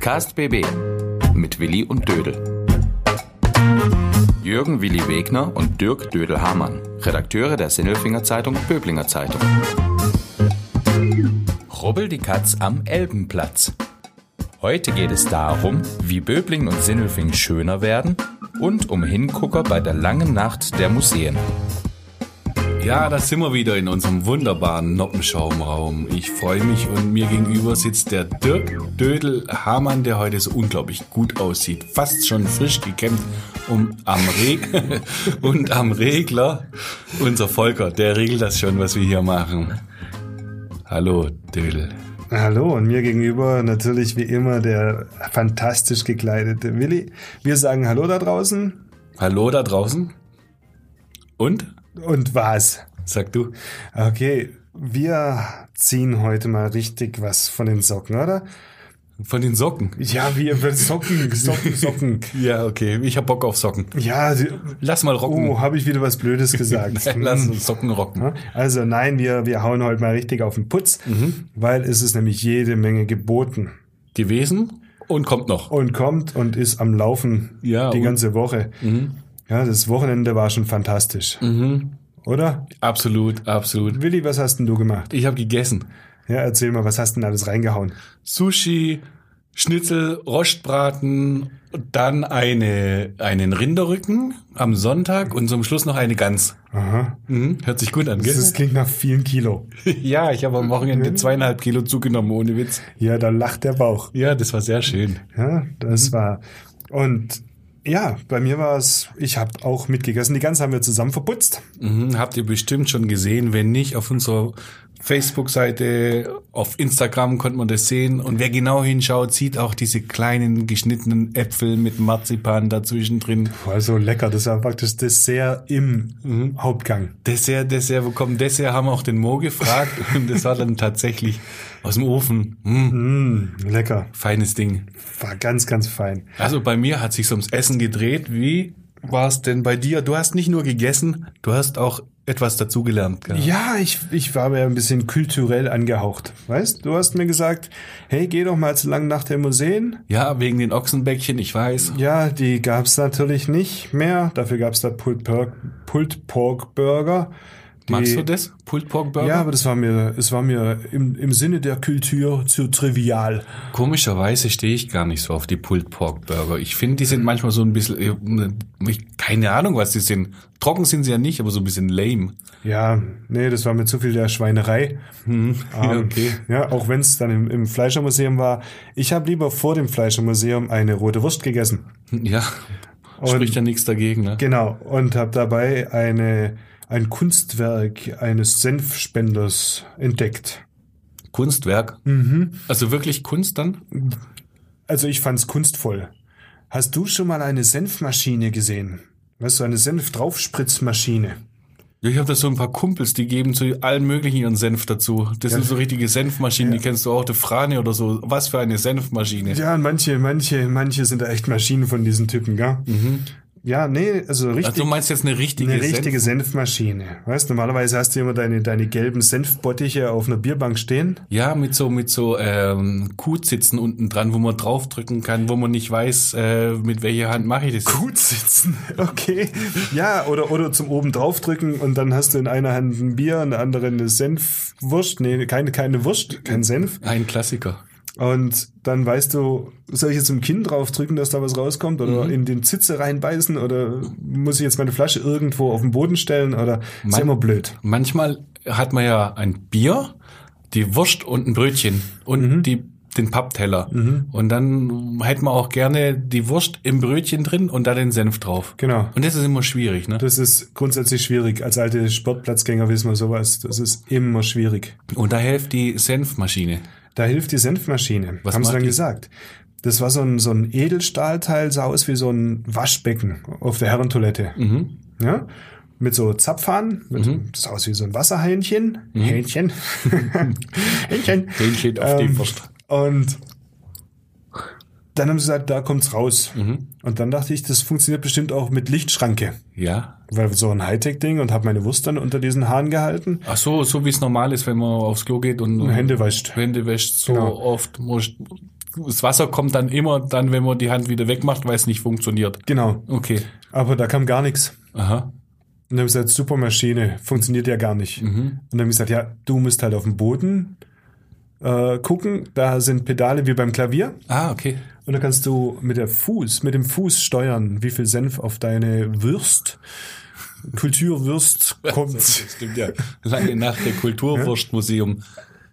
Podcast BB mit Willi und Dödel. Jürgen Willi Wegner und Dirk Dödel-Hamann, Redakteure der Sinnelfinger Zeitung Böblinger Zeitung. Rubbel die Katz am Elbenplatz. Heute geht es darum, wie Böbling und Sinnelfing schöner werden und um Hingucker bei der langen Nacht der Museen. Ja, da sind wir wieder in unserem wunderbaren Noppenschaumraum. Ich freue mich und mir gegenüber sitzt der Dirk Dödel Hamann, der heute so unglaublich gut aussieht. Fast schon frisch gekämpft um, am Reg und am Regler unser Volker. Der regelt das schon, was wir hier machen. Hallo, Dödel. Hallo und mir gegenüber natürlich wie immer der fantastisch gekleidete Willi. Wir sagen Hallo da draußen. Hallo da draußen. Und? Und was? Sag du. Okay, wir ziehen heute mal richtig was von den Socken, oder? Von den Socken. Ja, wir Socken, Socken, Socken. Ja, okay. Ich hab Bock auf Socken. Ja, Lass mal rocken. oh, habe ich wieder was Blödes gesagt. Lass uns Socken rocken. Also nein, wir, wir hauen heute mal richtig auf den Putz, weil es ist nämlich jede Menge geboten. Gewesen und kommt noch. Und kommt und ist am Laufen Ja, die ganze Woche. Ja, das Wochenende war schon fantastisch. Oder? Absolut, absolut. Willi, was hast denn du gemacht? Ich habe gegessen. Ja, erzähl mal, was hast denn alles reingehauen? Sushi, Schnitzel, Rostbraten, dann eine, einen Rinderrücken am Sonntag und zum Schluss noch eine Gans. Aha. Mhm. Hört sich gut an, gell? Das klingt nach vielen Kilo. ja, ich habe am Wochenende zweieinhalb Kilo zugenommen, ohne Witz. Ja, da lacht der Bauch. Ja, das war sehr schön. Ja, das war. Und ja, bei mir war es, ich habe auch mitgegessen. Die Gans haben wir zusammen verputzt. Mhm, habt ihr bestimmt schon gesehen. Wenn nicht, auf unserer Facebook-Seite, auf Instagram konnte man das sehen. Und wer genau hinschaut, sieht auch diese kleinen geschnittenen Äpfel mit Marzipan dazwischen drin. War so lecker. Das war praktisch Dessert im Hauptgang. Dessert, Dessert, wo kommt Dessert? Haben wir auch den Mo gefragt. Und das war dann tatsächlich aus dem Ofen. Mm, Mm, lecker. feines Ding. War ganz, ganz fein. Also bei mir hat sich ums Essen gedreht. Wie war es denn bei dir? Du hast nicht nur gegessen, du hast auch etwas dazugelernt. Gell? Ja, ich, ich war mir ein bisschen kulturell angehaucht. Weißt, du hast mir gesagt, hey, geh doch mal zu lang nach den Museen. Ja, wegen den Ochsenbäckchen, ich weiß. Ja, die gab's natürlich nicht mehr. Dafür gab's da Pulled Pork, Pulled Pork Burger. Die, Magst du das? Pulled Pork Burger? Ja, aber das war mir, es war mir im, im Sinne der Kultur zu trivial. Komischerweise stehe ich gar nicht so auf die Pulled Pork Burger. Ich finde, die sind manchmal so ein bisschen, ich, keine Ahnung, was die sind. Trocken sind sie ja nicht, aber so ein bisschen lame. Ja, nee, das war mir zu viel der Schweinerei. Ja, Ähm, okay. Ja, auch wenn es dann im, im Fleischermuseum war. Ich habe lieber vor dem Fleischermuseum eine rote Wurst gegessen. Ja, spricht ja nichts dagegen. Ne? Genau. Und habe dabei eine, ein Kunstwerk eines Senfspenders entdeckt. Kunstwerk. Also wirklich Kunst dann? Also ich fand's kunstvoll. Hast du schon mal eine Senfmaschine gesehen? Weißt du, eine Senf-Draufspritzmaschine? Ja, ich habe da so ein paar Kumpels, die geben zu allen möglichen ihren Senf dazu. Das sind so richtige Senfmaschinen, die kennst du auch, die Frane oder so. Was für eine Senfmaschine. Ja, manche, manche, manche sind da echt Maschinen von diesen Typen, gell? Ja, nee, also richtig. Also du meinst jetzt eine richtige, Eine richtige Senf? Senfmaschine. Weißt, normalerweise hast du immer deine, deine gelben Senfbottiche auf einer Bierbank stehen. Ja, mit so mit so ähm, Kuhzitzen unten dran, wo man draufdrücken kann, wo man nicht weiß, äh, mit welcher Hand mache ich das. jetzt. Gut sitzen. Okay. Ja, oder, oder zum oben draufdrücken und dann hast du in einer Hand ein Bier, in der anderen eine Senfwurst. Nee, keine, keine Wurst, kein Senf. Ein Klassiker. Und dann weißt du, soll ich jetzt im Kinn draufdrücken, dass da was rauskommt oder in den Zitze reinbeißen oder muss ich jetzt meine Flasche irgendwo auf den Boden stellen oder ist ja immer blöd. Manchmal hat man ja ein Bier, die Wurst und ein Brötchen und Mhm. die den Pappteller. Und dann hätte man auch gerne die Wurst im Brötchen drin und da den Senf drauf. Genau. Und das ist immer schwierig, ne? Das ist grundsätzlich schwierig. Als alte Sportplatzgänger wissen wir sowas. Das ist immer schwierig. Und da hilft die Senfmaschine. Da hilft die Senfmaschine. Was Haben sie dann die? gesagt. Das war so ein, so ein Edelstahlteil, sah aus wie so ein Waschbecken auf der Herrentoilette. Mhm. Ja? Mit so Zapfhahn, mit, das sah aus wie so ein Wasserhähnchen. Mhm. Hähnchen. Hähnchen. Steht auf Ähm, Wurst. Und dann haben sie gesagt, da kommt's raus. Mhm. Und dann dachte ich, das funktioniert bestimmt auch mit Lichtschranke. Ja. Weil so ein Hightech-Ding und habe meine Wurst dann unter diesen Hahn gehalten. Ach so, so wie es normal ist, wenn man aufs Klo geht und Hände wäscht. Hände wäscht, so Genau. oft das Wasser kommt dann immer dann, wenn man die Hand wieder wegmacht, weil es nicht funktioniert. Genau. Okay. Aber da kam gar nichts. Aha. Und dann habe ich gesagt, super Maschine, funktioniert ja gar nicht. Und dann habe ich gesagt, ja, du musst halt auf dem Boden äh, gucken. Da sind Pedale wie beim Klavier. Ah, okay. Und dann kannst du mit der Fuß, mit dem Fuß steuern, wie viel Senf auf deine Würst, Kulturwürst kommt. Das stimmt ja. Lange nach der Kulturwurstmuseum.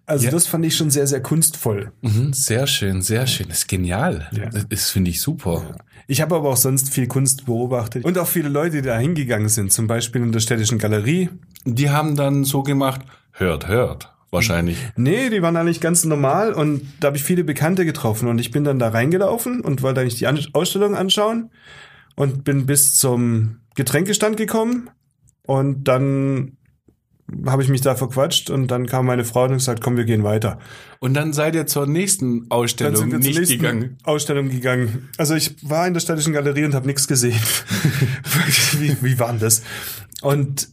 Also Ja. das fand ich schon sehr, sehr kunstvoll. Mhm, sehr schön, sehr schön. Das ist genial. Ja. Das finde ich super. Ich habe aber auch sonst viel Kunst beobachtet und auch viele Leute, die da hingegangen sind, zum Beispiel in der Städtischen Galerie. Die haben dann so gemacht, hört, hört. Wahrscheinlich. Nee, die waren eigentlich ganz normal und da habe ich viele Bekannte getroffen und ich bin dann da reingelaufen und wollte eigentlich die Ausstellung anschauen und bin bis zum Getränkestand gekommen und dann habe ich mich da verquatscht und dann kam meine Frau und hat gesagt, komm, wir gehen weiter. Und dann seid ihr zur nächsten Dann Ausstellung sind wir zur nicht nächsten gegangen. Ausstellung gegangen. Also ich war in der Städtischen Galerie und habe nichts gesehen. wie, wie war denn das? Und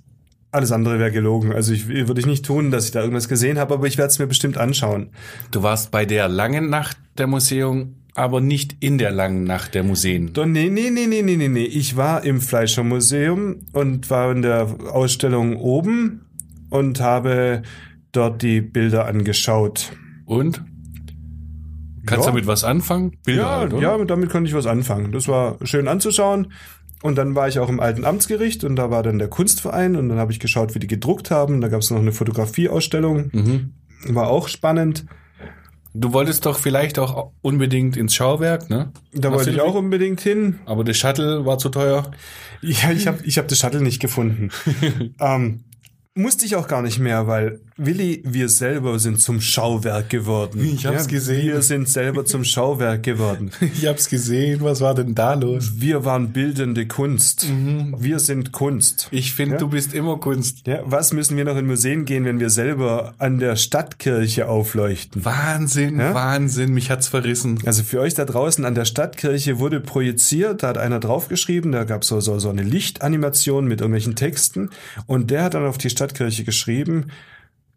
alles andere wäre gelogen. Also ich würde ich nicht tun, dass ich da irgendwas gesehen habe, aber ich werde es mir bestimmt anschauen. Du warst bei der langen Nacht der Museum, aber nicht in der langen Nacht der Museen. Doch, nee, nee, nee, nee, nee, nee. Ich war im Fleischermuseum und war in der Ausstellung oben und habe dort die Bilder angeschaut. Und? Kannst Ja. du damit was anfangen? Bilder Ja, halt, ja, damit konnte ich was anfangen. Das war schön anzuschauen. Und dann war ich auch im alten Amtsgericht und da war dann der Kunstverein und dann habe ich geschaut, wie die gedruckt haben. Da gab es noch eine Fotografieausstellung. Mhm. War auch spannend. Du wolltest doch vielleicht auch unbedingt ins Schauwerk, ne? Da wollte ich auch unbedingt hin. Aber der Shuttle war zu teuer. Ja, ich habe ich hab das Shuttle nicht gefunden. ähm, musste ich auch gar nicht mehr, weil Willi, wir selber sind zum Schauwerk geworden. Ich hab's gesehen. Wir sind selber zum Schauwerk geworden. Ich hab's gesehen. Was war denn da los? Wir waren bildende Kunst. Mhm. Wir sind Kunst. Ich finde, Ja? du bist immer Kunst. Ja, was müssen wir noch in Museen gehen, wenn wir selber an der Stadtkirche aufleuchten? Wahnsinn, Ja? Wahnsinn. Mich hat's verrissen. Also für euch da draußen an der Stadtkirche wurde projiziert, da hat einer draufgeschrieben, da gab so, so, so eine Lichtanimation mit irgendwelchen Texten und der hat dann auf die Stadtkirche geschrieben,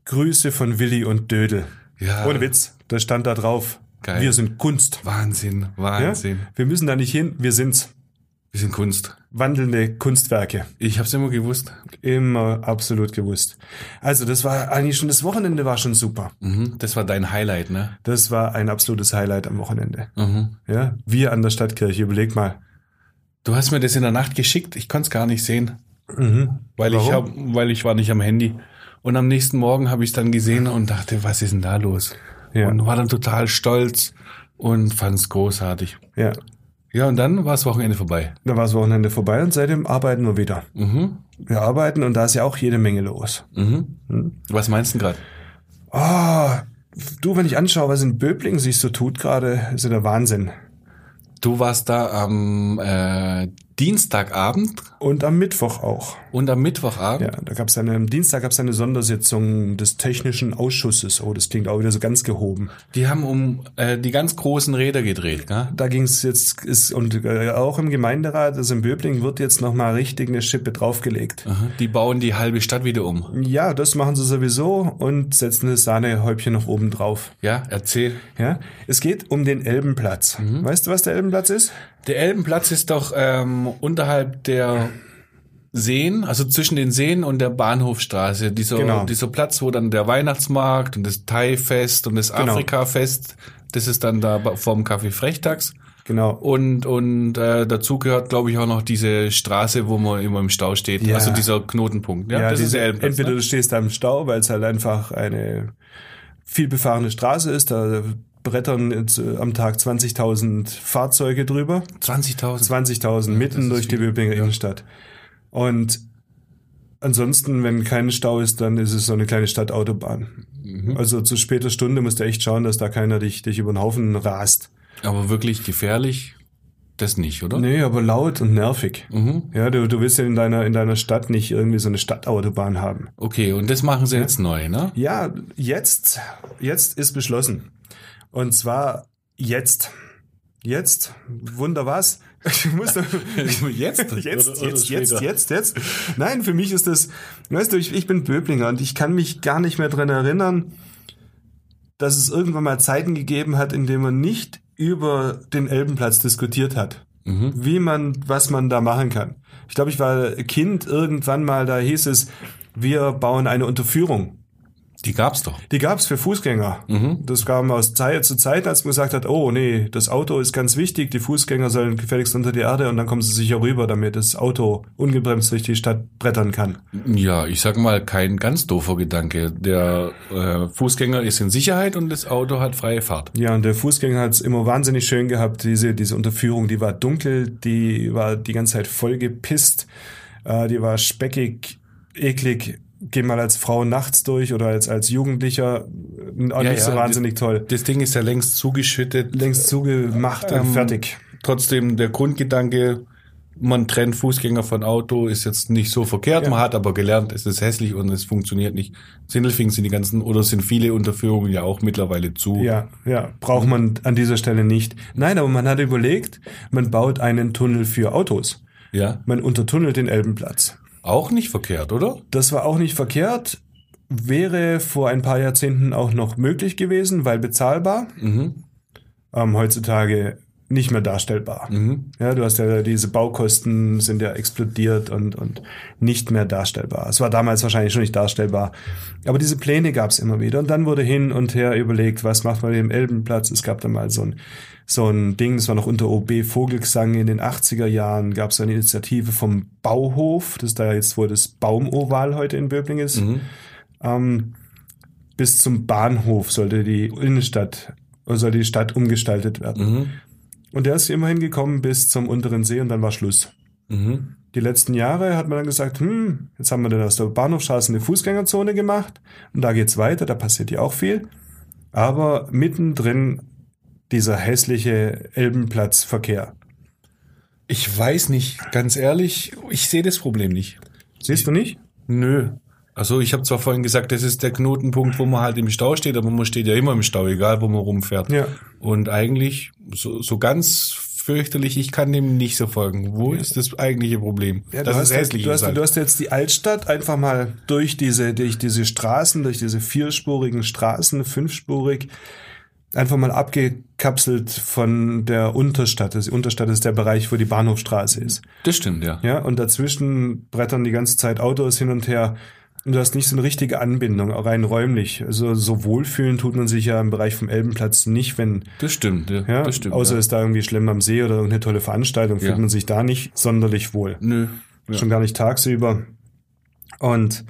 Grüße von Willi und Dödel. Ja. Ohne Witz, da stand da drauf, Geil. wir sind Kunst. Wahnsinn, Ja? Wahnsinn. Wir müssen da nicht hin, wir sind's. Wir sind Kunst. Wandelnde Kunstwerke. Ich hab's immer gewusst. Immer absolut gewusst. Also das war eigentlich schon, das Wochenende war schon super. Mhm. Das war dein Highlight, ne? Das war ein absolutes Highlight am Wochenende. Mhm. Ja, wir an der Stadtkirche, überleg mal. Du hast mir das in der Nacht geschickt. Ich konnte es gar nicht sehen, Mhm. weil ich Warum? hab, weil ich war nicht am Handy. Und am nächsten Morgen habe ich es dann gesehen und dachte, was ist denn da los? Ja. Und war dann total stolz und fand es großartig. Ja, Ja, und dann war das Wochenende vorbei. da war das Wochenende vorbei und seitdem arbeiten wir wieder. Mhm. Wir arbeiten und da ist ja auch jede Menge los. Mhm. Was meinst du gerade? Ah, du, wenn ich anschaue, was in Böblingen sich so tut gerade, ist ja der Wahnsinn. Du warst da am äh, Dienstagabend Und am Mittwoch auch. und am Mittwochabend. Ja, da gab es eine, am Dienstag gab es eine Sondersitzung des technischen Ausschusses. Oh, das klingt auch wieder so ganz gehoben. Die haben um äh, die ganz großen Räder gedreht, gell? Da ging es jetzt, ist, und äh, auch im Gemeinderat, also in Böblingen, wird jetzt nochmal richtig eine Schippe draufgelegt. Aha. Die bauen die halbe Stadt wieder um. Ja, das machen sie sowieso und setzen das Sahnehäubchen noch oben drauf. Ja, erzähl. Ja, es geht um den Elbenplatz. Weißt du, was der Elbenplatz ist? Der Elbenplatz ist doch ähm, unterhalb der Seen, also zwischen den Seen und der Bahnhofstraße. Dieser, Genau. dieser Platz, wo dann der Weihnachtsmarkt und das Thai-Fest und das Genau. Afrika-Fest, das ist dann da vorm Café Frechtags. Genau. Und, und äh, dazu gehört, glaube ich, auch noch diese Straße, wo man immer im Stau steht. Ja. Also dieser Knotenpunkt. Ja, das ist der Elbenplatz. entweder ne? du stehst da im Stau, weil es halt einfach eine viel befahrene Straße ist. Da brettern jetzt, äh, am Tag 20.000 Fahrzeuge drüber. 20.000. 20.000 mitten ist durch die. Böblinger Ja. Innenstadt. Und ansonsten, wenn kein Stau ist, dann ist es so eine kleine Stadtautobahn. Mhm. Also zu später Stunde musst du echt schauen, dass da keiner dich, dich über den Haufen rast. Aber wirklich gefährlich, das nicht, oder? Nee, aber laut und nervig. Mhm. Ja, du, du willst ja in deiner, in deiner Stadt nicht irgendwie so eine Stadtautobahn haben. Okay, und das machen sie jetzt neu, ne? Ja, jetzt, jetzt ist beschlossen. Und zwar jetzt. Jetzt, wunder was? Ich muss Jetzt? jetzt, jetzt, jetzt, später? jetzt, jetzt. Nein, für mich ist das, weißt du, ich, ich bin Böblinger und ich kann mich gar nicht mehr dran erinnern, dass es irgendwann mal Zeiten gegeben hat, in denen man nicht über den Elbenplatz diskutiert hat. Wie man, was man da machen kann. Ich glaube, ich war Kind irgendwann mal, da hieß es, wir bauen eine Unterführung. Die gab's doch. Die gab's für Fußgänger. Das kam aus Zeit zu Zeit, als man gesagt hat, oh nee, das Auto ist ganz wichtig, die Fußgänger sollen gefälligst unter die Erde und dann kommen sie sicher rüber, damit das Auto ungebremst durch die Stadt brettern kann. Ja, ich sag mal, kein ganz doofer Gedanke. Der äh, Fußgänger ist in Sicherheit und das Auto hat freie Fahrt. Ja, und der Fußgänger hat's immer wahnsinnig schön gehabt, diese, diese Unterführung, die war dunkel, die war die ganze Zeit voll gepisst, äh, die war speckig, eklig. Geh mal als Frau nachts durch oder als, als Jugendlicher, äh, auch Ja, nicht so ja, wahnsinnig toll. Das Ding ist ja längst zugeschüttet. Längst zugemacht und Ähm, fertig. Trotzdem der Grundgedanke, man trennt Fußgänger von Auto, ist jetzt nicht so verkehrt. Ja. Man hat aber gelernt, es ist hässlich und es funktioniert nicht. Sindelfingen sind die ganzen, oder sind viele Unterführungen ja auch mittlerweile zu. Ja, ja, braucht man an dieser Stelle nicht. Nein, aber man hat überlegt, man baut einen Tunnel für Autos. ja. Man untertunnelt den Elbenplatz. Auch nicht verkehrt, oder? Das war auch nicht verkehrt, wäre vor ein paar Jahrzehnten auch noch möglich gewesen, weil bezahlbar. Mhm. Ähm, heutzutage nicht mehr darstellbar. Mhm. Ja, du hast ja diese Baukosten sind ja explodiert und, und nicht mehr darstellbar. Es war damals wahrscheinlich schon nicht darstellbar. Aber diese Pläne gab es immer wieder. Und dann wurde hin und her überlegt, was macht man mit dem Elbenplatz? Es gab da mal so ein, so ein Ding, das war noch unter OB Vogelsang in den 80er Jahren, gab es eine Initiative vom Bauhof, das ist da jetzt, wo das Baumoval heute in Böbling ist. Mhm. Ähm, bis zum Bahnhof sollte die Innenstadt, sollte die Stadt umgestaltet werden. Mhm. Und der ist immerhin gekommen bis zum unteren See und dann war Schluss. Mhm. Die letzten Jahre hat man dann gesagt, hm, jetzt haben wir dann aus der Bahnhofstraße eine Fußgängerzone gemacht und da geht's weiter, da passiert ja auch viel. Aber mittendrin dieser hässliche Elbenplatzverkehr. Ich weiß nicht, ganz ehrlich, ich sehe das Problem nicht. Siehst du nicht? Nö. Also ich habe zwar vorhin gesagt, das ist der Knotenpunkt, wo man halt im Stau steht, aber man steht ja immer im Stau, egal wo man rumfährt. Ja. Und eigentlich so, so ganz fürchterlich, ich kann dem nicht so folgen. Wo ist das eigentliche Problem? Ja, du, das hast ist hässlich. jetzt, du, hast, halt. du hast jetzt die Altstadt einfach mal durch diese, durch diese Straßen, durch diese vierspurigen Straßen, fünfspurig, einfach mal abgekapselt von der Unterstadt. Die Unterstadt ist der Bereich, wo die Bahnhofstraße ist. das stimmt, ja. Ja, und dazwischen brettern die ganze Zeit Autos hin und her. Und du hast nicht so eine richtige Anbindung, auch rein räumlich. Also so wohlfühlen tut man sich ja im Bereich vom Elbenplatz nicht, wenn, Das stimmt, ja. ja, das stimmt. außer ja. ist da irgendwie Schlemm am See oder irgendeine tolle Veranstaltung, fühlt Ja. man sich da nicht sonderlich wohl. Nö. Ja. Schon gar nicht tagsüber. Und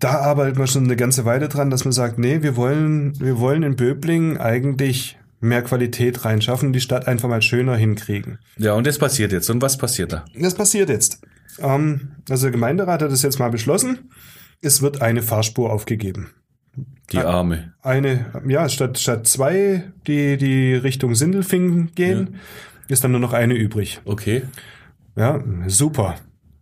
da arbeitet man schon eine ganze Weile dran, dass man sagt, nee, wir wollen, wir wollen in Böblingen eigentlich mehr Qualität reinschaffen, die Stadt einfach mal schöner hinkriegen. ja, und das passiert jetzt. Und was passiert da? Das passiert jetzt. Ähm, also der Gemeinderat hat das jetzt mal beschlossen. Es wird eine Fahrspur aufgegeben. Die Arme. Eine, ja, statt, statt zwei, die, die Richtung Sindelfingen gehen, ist dann nur noch eine übrig. Okay. Ja, super.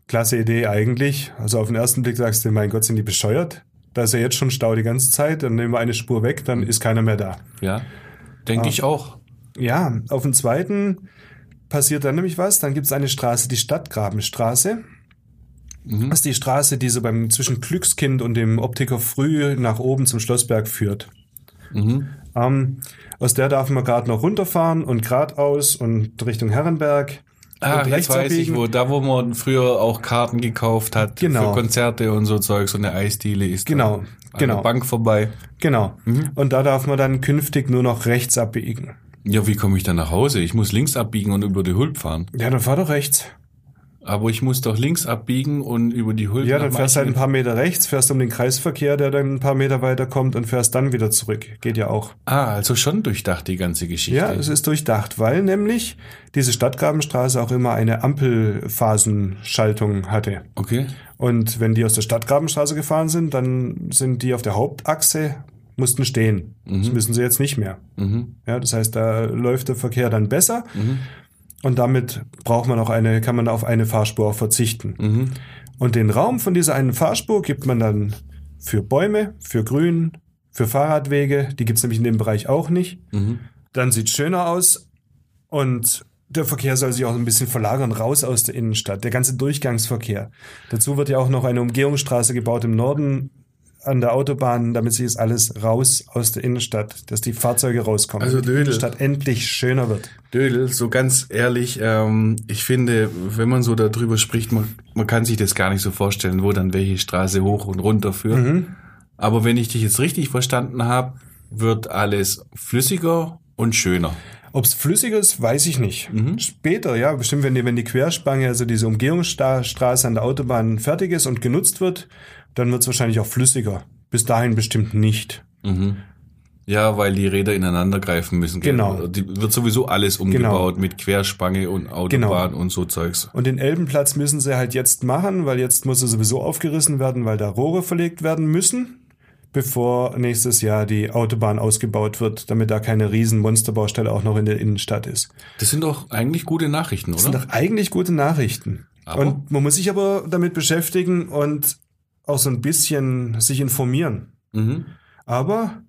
Klasse Idee eigentlich. Also auf den ersten Blick sagst du, mein Gott, sind die bescheuert? Da ist ja jetzt schon Stau die ganze Zeit, dann nehmen wir eine Spur weg, dann ist keiner mehr da. Ja. Denke Ah. ich auch. Ja, auf dem zweiten passiert dann nämlich was. Dann gibt es eine Straße, die Stadtgrabenstraße. Das ist die Straße, die so beim zwischen Glückskind und dem Optiker früh nach oben zum Schlossberg führt. Mhm. Ähm, aus der darf man gerade noch runterfahren und geradeaus und Richtung Herrenberg. Ah, und jetzt weiß ich, abbiegen. wo, da wo man früher auch Karten gekauft hat Genau. für Konzerte und so Zeug, so eine Eisdiele ist Genau, da an genau. der Bank vorbei. Genau. Und da darf man dann künftig nur noch rechts abbiegen. Ja, wie komme ich dann nach Hause? Ich muss links abbiegen und über die Hulp fahren. Ja, dann fahr doch rechts. Aber ich muss doch links abbiegen und über die Hulp Ja, dann fährst halt ein paar Meter rechts, fährst um den Kreisverkehr, der dann ein paar Meter weiter kommt und fährst dann wieder zurück. Geht ja auch. Ah, also schon durchdacht die ganze Geschichte. Ja, es ist durchdacht, weil nämlich diese Stadtgrabenstraße auch immer eine Ampelphasenschaltung hatte. Okay. Und wenn die aus der Stadtgrabenstraße gefahren sind, dann sind die auf der Hauptachse, mussten stehen. Das müssen sie jetzt nicht mehr. Mhm. Ja, das heißt, da läuft der Verkehr dann besser. Und damit braucht man auch eine, kann man auf eine Fahrspur auch verzichten. Mhm. Und den Raum von dieser einen Fahrspur gibt man dann für Bäume, für Grün, für Fahrradwege. Die gibt's nämlich in dem Bereich auch nicht. Mhm. Dann sieht's schöner aus und der Verkehr soll sich auch ein bisschen verlagern, raus aus der Innenstadt. Der ganze Durchgangsverkehr. Dazu wird ja auch noch eine Umgehungsstraße gebaut im Norden an der Autobahn, damit sich das alles raus aus der Innenstadt, dass die Fahrzeuge rauskommen. Also damit die Dödel. Innenstadt endlich schöner wird. Dödel, so ganz ehrlich, ähm, ich finde, wenn man so darüber spricht, man, man kann sich das gar nicht so vorstellen, wo dann welche Straße hoch und runter führt. Mhm. Aber wenn ich dich jetzt richtig verstanden habe, wird alles flüssiger und schöner. Ob es flüssiger ist, weiß ich nicht. Mhm. Später, ja, bestimmt, wenn die, wenn die Querspange, also diese Umgehungsstraße an der Autobahn fertig ist und genutzt wird, dann wird es wahrscheinlich auch flüssiger. Bis dahin bestimmt nicht. Ja, weil die Räder ineinander greifen müssen. Genau. Die wird sowieso alles umgebaut mit Querspange und Autobahn und so Zeugs. Und den Elbenplatz müssen sie halt jetzt machen, weil jetzt muss er sowieso aufgerissen werden, weil da Rohre verlegt werden müssen, bevor nächstes Jahr die Autobahn ausgebaut wird, damit da keine riesen Monsterbaustelle auch noch in der Innenstadt ist. Das sind doch eigentlich gute Nachrichten, Das sind oder? doch eigentlich gute Nachrichten. Aber? Und man muss sich aber damit beschäftigen und auch so ein bisschen sich informieren. Mhm. Aber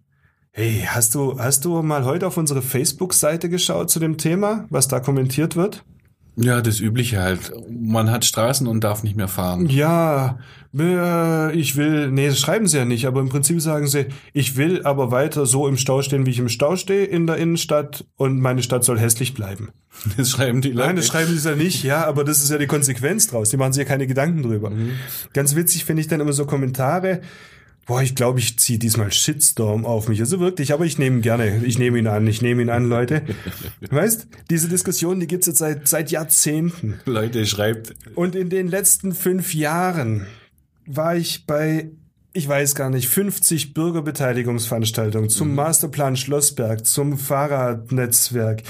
hey, hast du hast du mal heute auf unsere Facebook-Seite geschaut zu dem Thema, was da kommentiert wird? Ja, das Übliche halt. Man hat Straßen und darf nicht mehr fahren. Ja, äh, ich will, nee, das schreiben sie ja nicht, aber im Prinzip sagen sie, ich will aber weiter so im Stau stehen, wie ich im Stau stehe in der Innenstadt und meine Stadt soll hässlich bleiben. Das schreiben die Leute. Nein, das schreiben sie ja nicht, ja, aber das ist ja die Konsequenz draus. Die machen sich ja keine Gedanken drüber. Ganz witzig finde ich dann immer so Kommentare. Boah, ich glaube, ich ziehe diesmal Shitstorm auf mich. Also wirklich, aber ich nehme ihn gerne. Ich nehme ihn an, ich nehme ihn an, Leute. Weißt, diese Diskussion, die gibt's jetzt seit, seit Jahrzehnten. Leute schreibt, Und in den letzten fünf Jahren war ich bei, ich weiß gar nicht, 50 Bürgerbeteiligungsveranstaltungen zum Masterplan Schlossberg, zum Fahrradnetzwerk.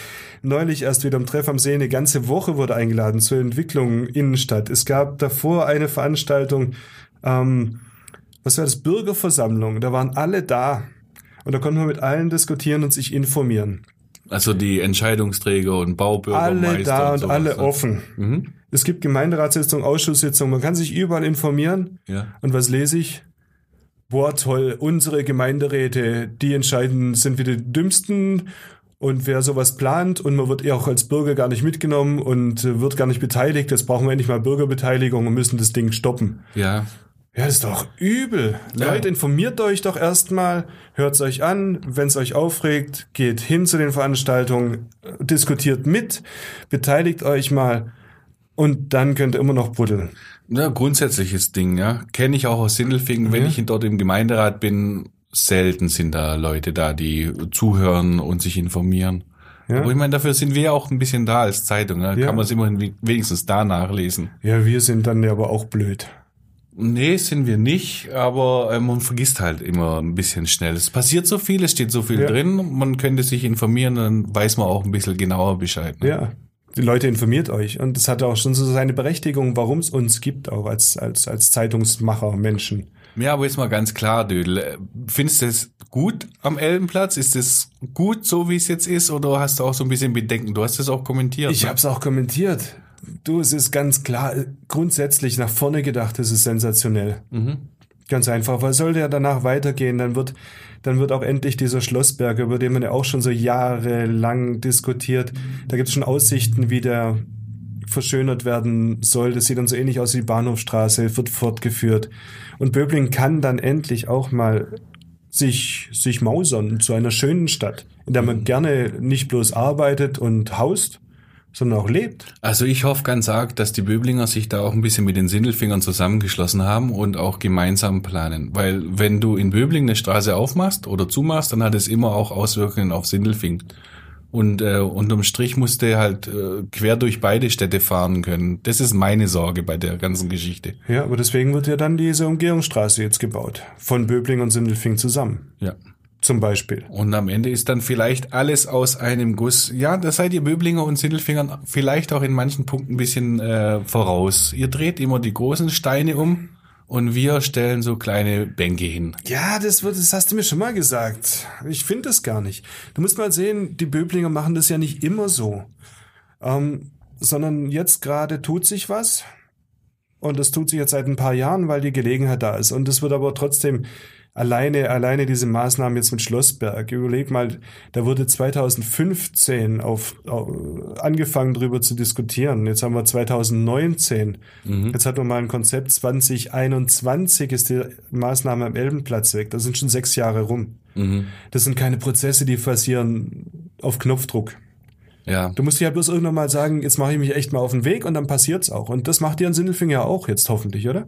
Neulich erst wieder im Treff am See, eine ganze Woche wurde eingeladen zur Entwicklung Innenstadt. Es gab davor eine Veranstaltung, ähm, was war das, Bürgerversammlung, da waren alle da. Und da konnten wir mit allen diskutieren und sich informieren. also die Entscheidungsträger und Baubürgermeister Alle da und, sowas, alle ne? offen. Es gibt Gemeinderatssitzungen, Ausschusssitzungen, man kann sich überall informieren. Ja. Und was lese ich? Boah, toll, unsere Gemeinderäte, die entscheiden, sind wir die dümmsten und wer sowas plant und man wird ja auch als Bürger gar nicht mitgenommen und wird gar nicht beteiligt, jetzt brauchen wir endlich mal Bürgerbeteiligung und müssen das Ding stoppen. Ja. Ja, das ist doch übel. Ja. Leute, informiert euch doch erstmal, hört's euch an, wenn's euch aufregt, geht hin zu den Veranstaltungen, äh, diskutiert mit, beteiligt euch mal und dann könnt ihr immer noch buddeln. Ja, grundsätzliches Ding, ja. Kenne ich auch aus Sindelfingen, wenn ich dort im Gemeinderat bin, selten sind da Leute da, die zuhören und sich informieren. Ja. Aber ich meine, dafür sind wir ja auch ein bisschen da als Zeitung. Da Ja. kann man es immerhin we- wenigstens da nachlesen. Ja, wir sind dann ja aber auch blöd. Nee, sind wir nicht, aber äh, man vergisst halt immer ein bisschen schnell. Es passiert so viel, es steht so viel Ja. drin, man könnte sich informieren, dann weiß man auch ein bisschen genauer Bescheid. ne? Ja. Die Leute informiert euch. Und das hat auch schon so seine Berechtigung, warum es uns gibt, auch als, als, als Zeitungsmacher Menschen. Ja, aber jetzt mal ganz klar, Dödel. äh, Findest du es gut am Elbenplatz? Ist es gut, so wie es jetzt ist, oder hast du auch so ein bisschen Bedenken? Du hast es auch kommentiert. Ich ne? habe es auch kommentiert. Du, es ist ganz klar, grundsätzlich nach vorne gedacht, es ist sensationell. Ganz einfach, weil sollte ja danach weitergehen, dann wird, dann wird auch endlich dieser Schlossberg, über den man ja auch schon so jahrelang diskutiert, da gibt es schon Aussichten, wie der verschönert werden soll. Das sieht dann so ähnlich aus wie die Bahnhofstraße, wird fortgeführt. Und Böbling kann dann endlich auch mal sich, sich mausern zu einer schönen Stadt, in der man gerne nicht bloß arbeitet und haust, sondern auch lebt. Also ich hoffe ganz arg, dass die Böblinger sich da auch ein bisschen mit den Sindelfingern zusammengeschlossen haben und auch gemeinsam planen. Weil wenn du in Böbling eine Straße aufmachst oder zumachst, dann hat es immer auch Auswirkungen auf Sindelfing. Und äh, unterm Strich musst du halt äh, quer durch beide Städte fahren können. Das ist meine Sorge bei der ganzen Geschichte. Ja, aber deswegen wird ja dann diese Umgehungsstraße jetzt gebaut. Von Böbling und Sindelfing zusammen. Ja. Zum Beispiel. Und am Ende ist dann vielleicht alles aus einem Guss. Ja, da seid ihr Böblinger und Sindelfingern vielleicht auch in manchen Punkten ein bisschen äh, voraus. Ihr dreht immer die großen Steine um und wir stellen so kleine Bänke hin. Ja, das wird, das hast du mir schon mal gesagt. Ich finde das gar nicht. Du musst mal sehen, die Böblinger machen das ja nicht immer so. Ähm, sondern jetzt gerade tut sich was. Und das tut sich jetzt seit ein paar Jahren, weil die Gelegenheit da ist. Und es wird aber trotzdem Alleine, alleine diese Maßnahmen jetzt mit Schlossberg. Überleg mal, da wurde 2015 auf, auf angefangen drüber zu diskutieren. Jetzt haben wir 2019. Jetzt hat man mal ein Konzept. 2021 ist die Maßnahme am Elbenplatz weg. Da sind schon sechs Jahre rum. Das sind keine Prozesse, die passieren auf Knopfdruck. Ja. Du musst dir ja bloß irgendwann mal sagen, jetzt mache ich mich echt mal auf den Weg und dann passiert's auch. Und das macht dir ein Sindelfinger auch jetzt hoffentlich, oder?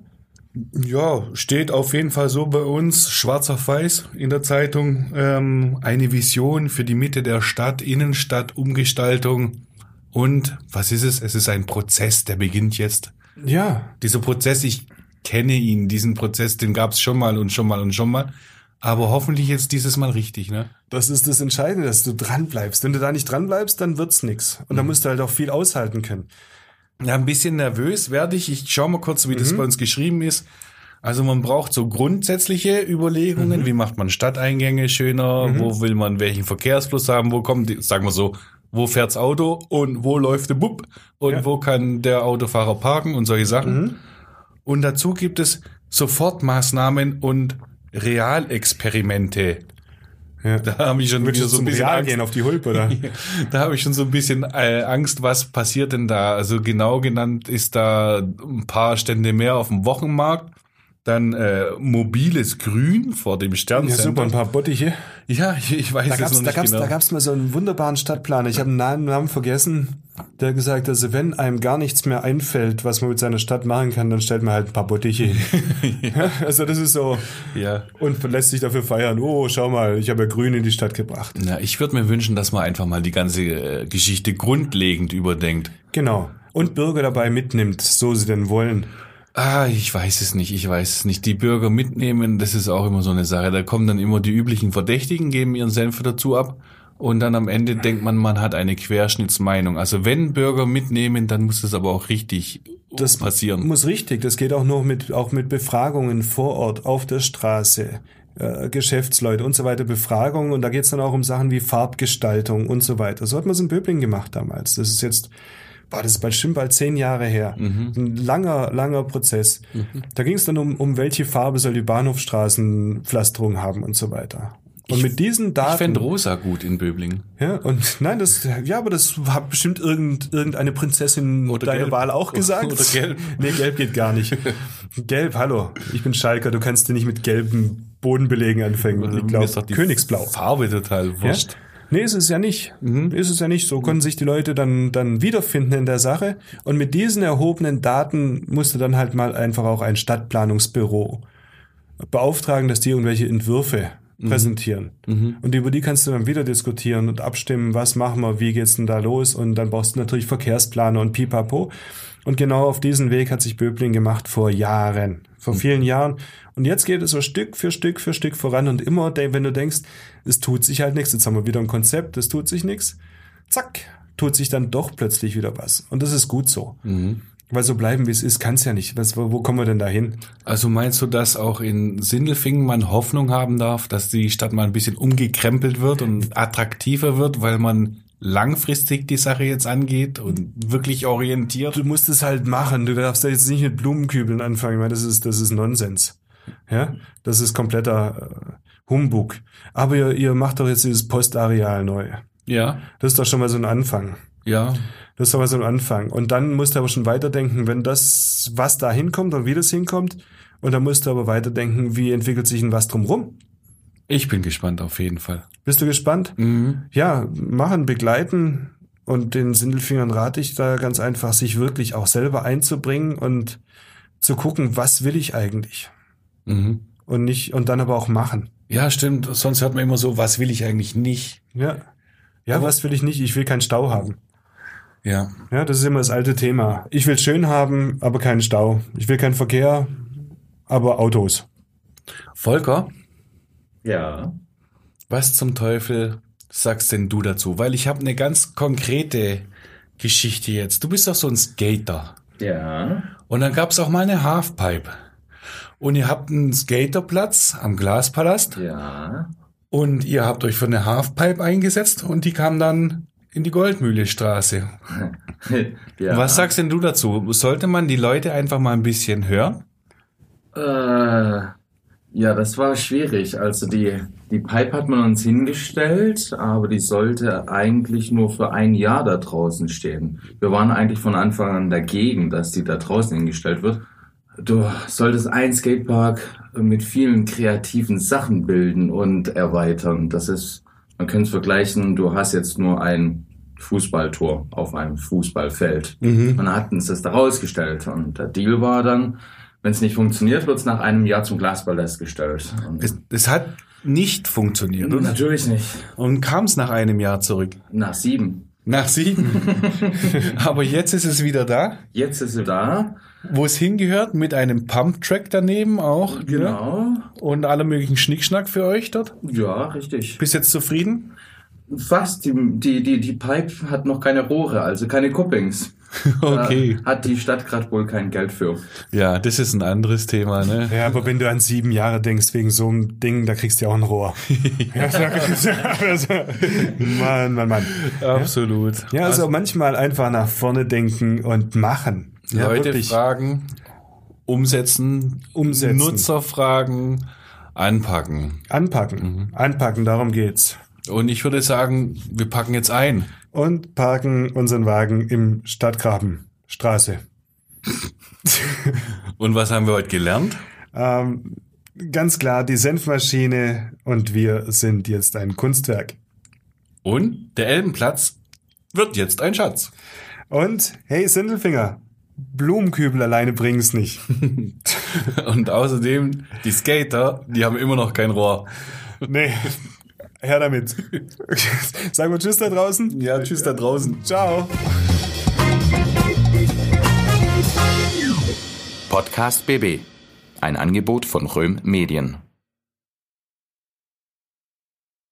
Ja, steht auf jeden Fall so bei uns, schwarz auf weiß in der Zeitung, ähm, eine Vision für die Mitte der Stadt, Innenstadt, Umgestaltung. Und was ist es? Es ist ein Prozess, der beginnt jetzt. Ja, Dieser Prozess, ich kenne ihn, diesen Prozess, den gab es schon mal und schon mal und schon mal. Aber hoffentlich jetzt dieses Mal richtig, ne? das ist das Entscheidende, dass du dran bleibst. Wenn du da nicht dran bleibst, dann wird's nix. Und da musst du halt auch viel aushalten können. Ja, ein bisschen nervös werde ich. Ich schau mal kurz, wie das bei uns geschrieben ist. Also man braucht so grundsätzliche Überlegungen. Wie macht man Stadteingänge schöner? Wo will man welchen Verkehrsfluss haben? Wo kommt, die, sagen wir so, wo fährt's Auto und wo läuft der Bub? Und Ja. wo kann der Autofahrer parken und solche Sachen? Und dazu gibt es Sofortmaßnahmen und Realexperimente. Ja. Da habe ich schon wieder so ein bisschen Real Angst. gehen auf die Hulp, oder? Da habe ich schon so ein bisschen äh, Angst, was passiert denn da? Also genau genannt ist da ein paar Stände mehr auf dem Wochenmarkt. Dann äh, mobiles Grün vor dem Ja, Sterncenter. super, ein paar Bottiche. Ja, ich, ich weiß Da es gab's, noch da, nicht gab's, genau. da gab's mal so einen wunderbaren Stadtplaner. Ich habe einen Namen, Namen vergessen. Der hat gesagt, also wenn einem gar nichts mehr einfällt, was man mit seiner Stadt machen kann, dann stellt man halt ein paar Bottiche hin. ja. Also das ist so. ja. Und lässt sich dafür feiern. Oh, schau mal, ich habe ja Grün in die Stadt gebracht. Na, ich würde mir wünschen, dass man einfach mal die ganze äh, Geschichte grundlegend überdenkt. Genau. Und Bürger dabei mitnimmt, so sie denn wollen. Ah, ich weiß es nicht, ich weiß es nicht. Die Bürger mitnehmen, das ist auch immer so eine Sache. Da kommen dann immer die üblichen Verdächtigen, geben ihren Senf dazu ab. Und dann am Ende denkt man, man hat eine Querschnittsmeinung. Also wenn Bürger mitnehmen, dann muss das aber auch richtig Das passieren. Muss richtig. Das geht auch noch mit, auch mit Befragungen vor Ort, auf der Straße, äh, Geschäftsleute und so weiter, Befragungen. Und da geht's dann auch um Sachen wie Farbgestaltung und so weiter. So hat man es in Böbling gemacht damals. Das ist jetzt, boah, das ist bald, bestimmt bald zehn Jahre her. Ein langer, langer Prozess. Da ging es dann um, um welche Farbe soll die Bahnhofstraßenpflasterung haben und so weiter. Und mit diesen Daten. Ich fände Rosa gut in Böblingen. Ja, und nein, das, ja, aber das hat bestimmt irgend, irgendeine Prinzessin Oder deine. Wahl auch gesagt. Oder gelb. Nee, gelb geht gar nicht. gelb, hallo. Ich bin Schalker, du kannst dir nicht mit gelben Bodenbelegen anfangen. Ich glaube, Königsblau. Farbe total Ja? Nee, ist es ja nicht. Ist es ja nicht. So konnten sich die Leute dann, dann wiederfinden in der Sache. Und mit diesen erhobenen Daten musste dann halt mal einfach auch ein Stadtplanungsbüro beauftragen, dass die irgendwelche Entwürfe präsentieren. Und über die kannst du dann wieder diskutieren und abstimmen, was machen wir, wie geht's denn da los? Und dann brauchst du natürlich Verkehrsplaner und pipapo. Und genau auf diesen Weg hat sich Böbling gemacht vor Jahren, vor vielen Jahren. Und jetzt geht es so Stück für Stück für Stück voran und immer, wenn du denkst, es tut sich halt nichts, jetzt haben wir wieder ein Konzept, es tut sich nichts, zack, tut sich dann doch plötzlich wieder was. Und das ist gut so. Weil so bleiben, wie es ist, kann es ja nicht. Was, wo, wo kommen wir denn da hin? Also meinst du, dass auch in Sindelfingen man Hoffnung haben darf, dass die Stadt mal ein bisschen umgekrempelt wird und attraktiver wird, weil man langfristig die Sache jetzt angeht und wirklich orientiert? Du musst es halt machen. Du darfst da jetzt nicht mit Blumenkübeln anfangen, weil das ist, das ist Nonsens. Ja, das ist kompletter äh, Humbug. Aber ihr, ihr macht doch jetzt dieses Postareal neu. Ja, Das ist doch schon mal so ein Anfang. ja. Das ist so ein Anfang. Und dann musst du aber schon weiterdenken, wenn das, was da hinkommt und wie das hinkommt. Und dann musst du aber weiterdenken, wie entwickelt sich denn was drumrum. Ich bin gespannt auf jeden Fall. Bist du gespannt? Mhm. Ja, machen, begleiten. Und den Sindelfingern rate ich da ganz einfach, sich wirklich auch selber einzubringen und zu gucken, was will ich eigentlich? Mhm. Und nicht, und dann aber auch machen. Ja, stimmt. Sonst hört man immer so, was will ich eigentlich nicht? Ja. Ja, was will ich nicht? Ich will keinen Stau haben. Ja. Ja, das ist immer das alte Thema. Ich will schön haben, aber keinen Stau. Ich will keinen Verkehr, aber Autos. Volker, Ja. was zum Teufel sagst denn du dazu? Weil ich habe eine ganz konkrete Geschichte jetzt. Du bist doch so ein Skater. Ja. Und dann gab's auch mal eine Halfpipe. Und ihr habt einen Skaterplatz am Glaspalast Ja. und ihr habt euch für eine Halfpipe eingesetzt und die kam dann in die Goldmühlestraße. ja. Was sagst denn du dazu? Sollte man die Leute einfach mal ein bisschen hören? Äh, Ja, das war schwierig. Also die, die Pipe hat man uns hingestellt, aber die sollte eigentlich nur für ein Jahr da draußen stehen. Wir waren eigentlich von Anfang an dagegen, dass die da draußen hingestellt wird. Du solltest einen Skatepark mit vielen kreativen Sachen bilden und erweitern. Das ist, man könnte es vergleichen, du hast jetzt nur ein Fußballtor auf einem Fußballfeld. Und dann hatten sie es da rausgestellt. Und der Deal war dann, wenn es nicht funktioniert, wird es nach einem Jahr zum Glasballest gestellt. Und Es, es hat nicht funktioniert, oder? natürlich nicht. Und kam es nach einem Jahr zurück. Nach sieben. Nach sieben. Aber jetzt ist es wieder da, Jetzt ist sie da. wo es hingehört, mit einem Pump-Track daneben auch. Ne? Genau. Und alle möglichen Schnickschnack für euch dort. Ja, richtig. Bist jetzt zufrieden? Fast. Die, die, die, die Pipe hat noch keine Rohre, also keine Couplings. Okay. Da hat die Stadt gerade wohl kein Geld für. Ja, das ist ein anderes Thema, ne? Ja, aber wenn du an sieben Jahre denkst, wegen so einem Ding, da kriegst du ja auch ein Rohr. ja, also, Mann, Mann, Mann. Absolut. Ja, also manchmal einfach nach vorne denken und machen. Ja, Leute wirklich. fragen, umsetzen, Umsetzen. Nutzer fragen, anpacken. Anpacken. Anpacken, darum geht's. Und ich würde sagen, wir packen jetzt ein. Und parken unseren Wagen im Stadtgraben. Straße. Und was haben wir heute gelernt? Ähm, ganz klar, die Senfmaschine und wir sind jetzt ein Kunstwerk. Und der Elbenplatz wird jetzt ein Schatz. Und hey, Sindelfinger, Blumenkübel alleine bringen's nicht. Und außerdem, die Skater, die haben immer noch kein Rohr. Nee, her damit. Sagen wir Tschüss da draußen. Ja, tschüss da draußen. Ciao. Podcast BB. Ein Angebot von Röhm Medien.